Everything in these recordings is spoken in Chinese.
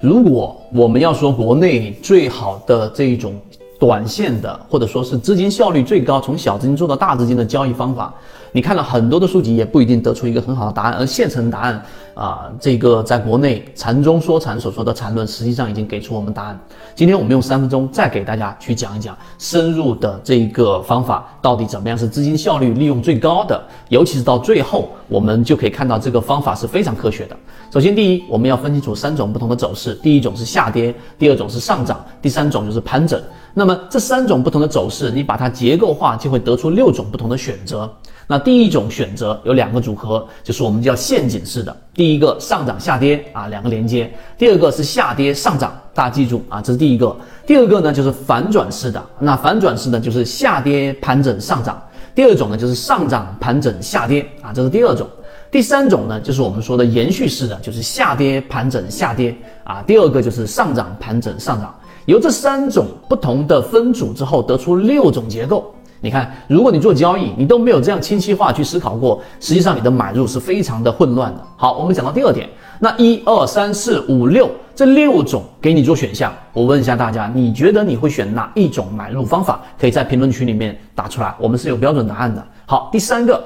如果我们要说国内最好的这一种短线的，或者说是资金效率最高，从小资金做到大资金的交易方法，你看了很多的书籍，也不一定得出一个很好的答案。而现成答案啊，这个在国内禅中说禅所说的禅论，实际上已经给出我们答案。今天我们用三分钟再给大家去讲一讲深入的这个方法到底怎么样是资金效率利用最高的，尤其是到最后，我们就可以看到这个方法是非常科学的。首先，第一，我们要分清楚三种不同的走势，第一种是下跌，第二种是上涨，第三种就是盘整。那么这三种不同的走势，你把它结构化，就会得出六种不同的选择。那第一种选择有两个组合，就是我们叫陷阱式的。第一个上涨下跌啊，两个连接；第二个是下跌上涨，大家记住啊，这是第一个。第二个呢就是反转式的，那反转式的就是下跌盘整上涨；第二种呢就是上涨盘整下跌啊，这是第二种。第三种呢就是我们说的延续式的，就是下跌盘整下跌啊，第二个就是上涨盘整上涨。由这三种不同的分组之后，得出六种结构。你看，如果你做交易，你都没有这样清晰化去思考过，实际上你的买入是非常的混乱的。好，我们讲到第二点，那一二三四五六这六种给你做选项，我问一下大家，你觉得你会选哪一种买入方法？可以在评论区里面打出来，我们是有标准答案的。好，第三个。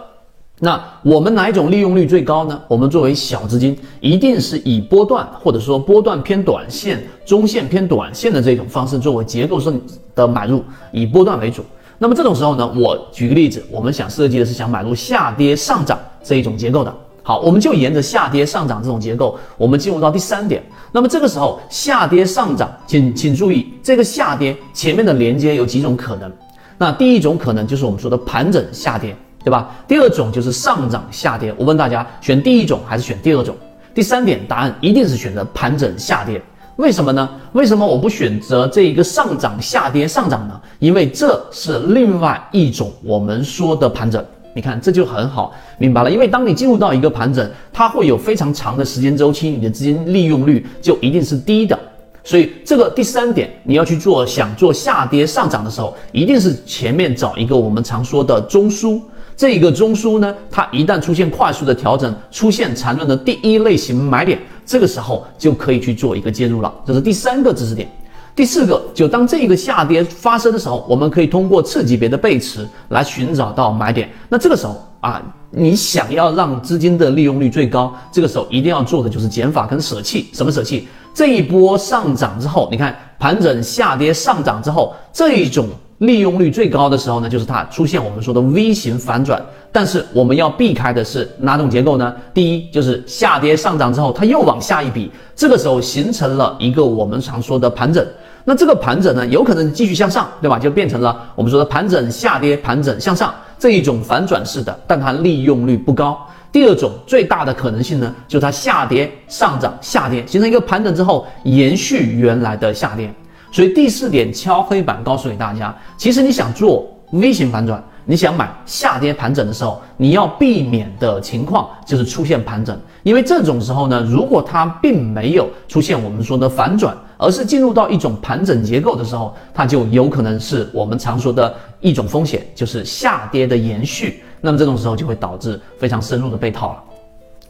那我们哪一种利用率最高呢？我们作为小资金，一定是以波段或者说波段偏短线、中线偏短线的这种方式作为结构性的买入，以波段为主。那么这种时候呢，我举个例子，我们想设计的是想买入下跌上涨这一种结构的。好，我们就沿着下跌上涨这种结构，我们进入到第三点。那么这个时候下跌上涨，请请注意这个下跌前面的连接有几种可能。那第一种可能就是我们说的盘整下跌。对吧？第二种就是上涨下跌。我问大家，选第一种还是选第二种？第三点，答案一定是选择盘整下跌。为什么呢？为什么我不选择这一个上涨下跌上涨呢？因为这是另外一种我们说的盘整。你看，这就很好，明白了。因为当你进入到一个盘整，它会有非常长的时间周期，你的资金利用率就一定是低的。所以这个第三点，你要去做想做下跌上涨的时候，一定是前面找一个我们常说的中枢。这个中枢呢，它一旦出现快速的调整，出现缠论的第一类型买点，这个时候就可以去做一个介入了。这是第三个知识点。第四个，就当这个下跌发生的时候，我们可以通过次级别的背驰来寻找到买点。那这个时候啊，你想要让资金的利用率最高，这个时候一定要做的就是减法跟舍弃。什么舍弃？这一波上涨之后，你看盘整下跌上涨之后，这一种。利用率最高的时候呢，就是它出现我们说的 V 型反转。但是我们要避开的是哪种结构呢？第一就是下跌上涨之后，它又往下一笔，这个时候形成了一个我们常说的盘整。那这个盘整呢，有可能继续向上，对吧？就变成了我们说的盘整下跌，盘整向上这一种反转式的，但它利用率不高。第二种最大的可能性呢，就是它下跌上涨下跌，形成一个盘整之后延续原来的下跌。所以第四点敲黑板告诉给大家，其实你想做 V 型反转，你想买下跌盘整的时候，你要避免的情况就是出现盘整，因为这种时候呢，如果它并没有出现我们说的反转，而是进入到一种盘整结构的时候，它就有可能是我们常说的一种风险，就是下跌的延续。那么这种时候就会导致非常深入的被套了。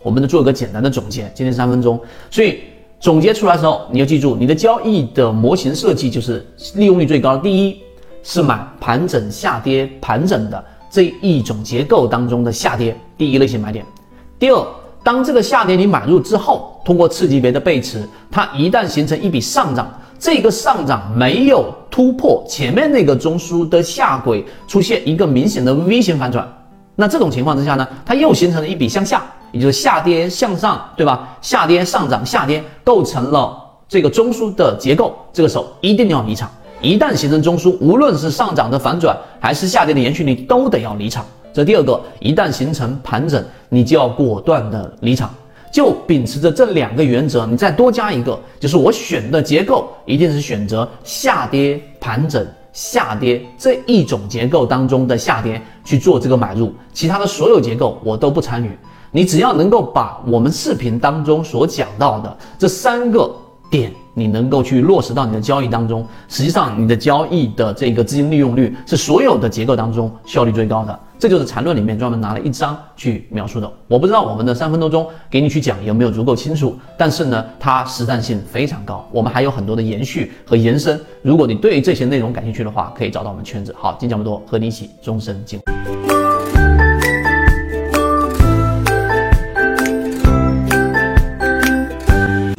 我们做一个简单的总结，今天三分钟，所以。总结出来的时候，你要记住，你的交易的模型设计就是利用率最高。第一是买盘整下跌盘整的这一种结构当中的下跌，第一类型买点。第二，当这个下跌你买入之后，通过次级别的背驰，它一旦形成一笔上涨，这个上涨没有突破前面那个中枢的下轨，出现一个明显的 V 型反转，那这种情况之下呢，它又形成了一笔向下。也就是下跌向上，对吧？下跌上涨，下跌构成了这个中枢的结构，这个时候一定要离场。一旦形成中枢，无论是上涨的反转还是下跌的延续，你都得要离场。这第二个，一旦形成盘整，你就要果断的离场。就秉持着这两个原则，你再多加一个，就是我选的结构一定是选择下跌盘整下跌这一种结构当中的下跌去做这个买入，其他的所有结构我都不参与。你只要能够把我们视频当中所讲到的这三个点你能够去落实到你的交易当中，实际上你的交易的这个资金利用率是所有的结构当中效率最高的。这就是缠论里面专门拿了一章去描述的。我不知道我们的三分多钟给你去讲有没有足够清楚，但是呢，它实战性非常高。我们还有很多的延续和延伸。如果你对这些内容感兴趣的话，可以找到我们圈子。好，今天讲这么多，和你一起终身进步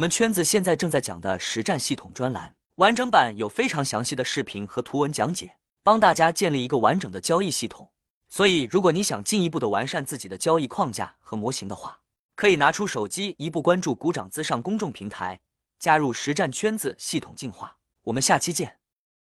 我们圈子现在正在讲的实战系统专栏完整版有非常详细的视频和图文讲解，帮大家建立一个完整的交易系统。所以，如果你想进一步的完善自己的交易框架和模型的话，可以拿出手机，一步关注股掌资上公众平台，加入实战圈子，系统进化。我们下期见。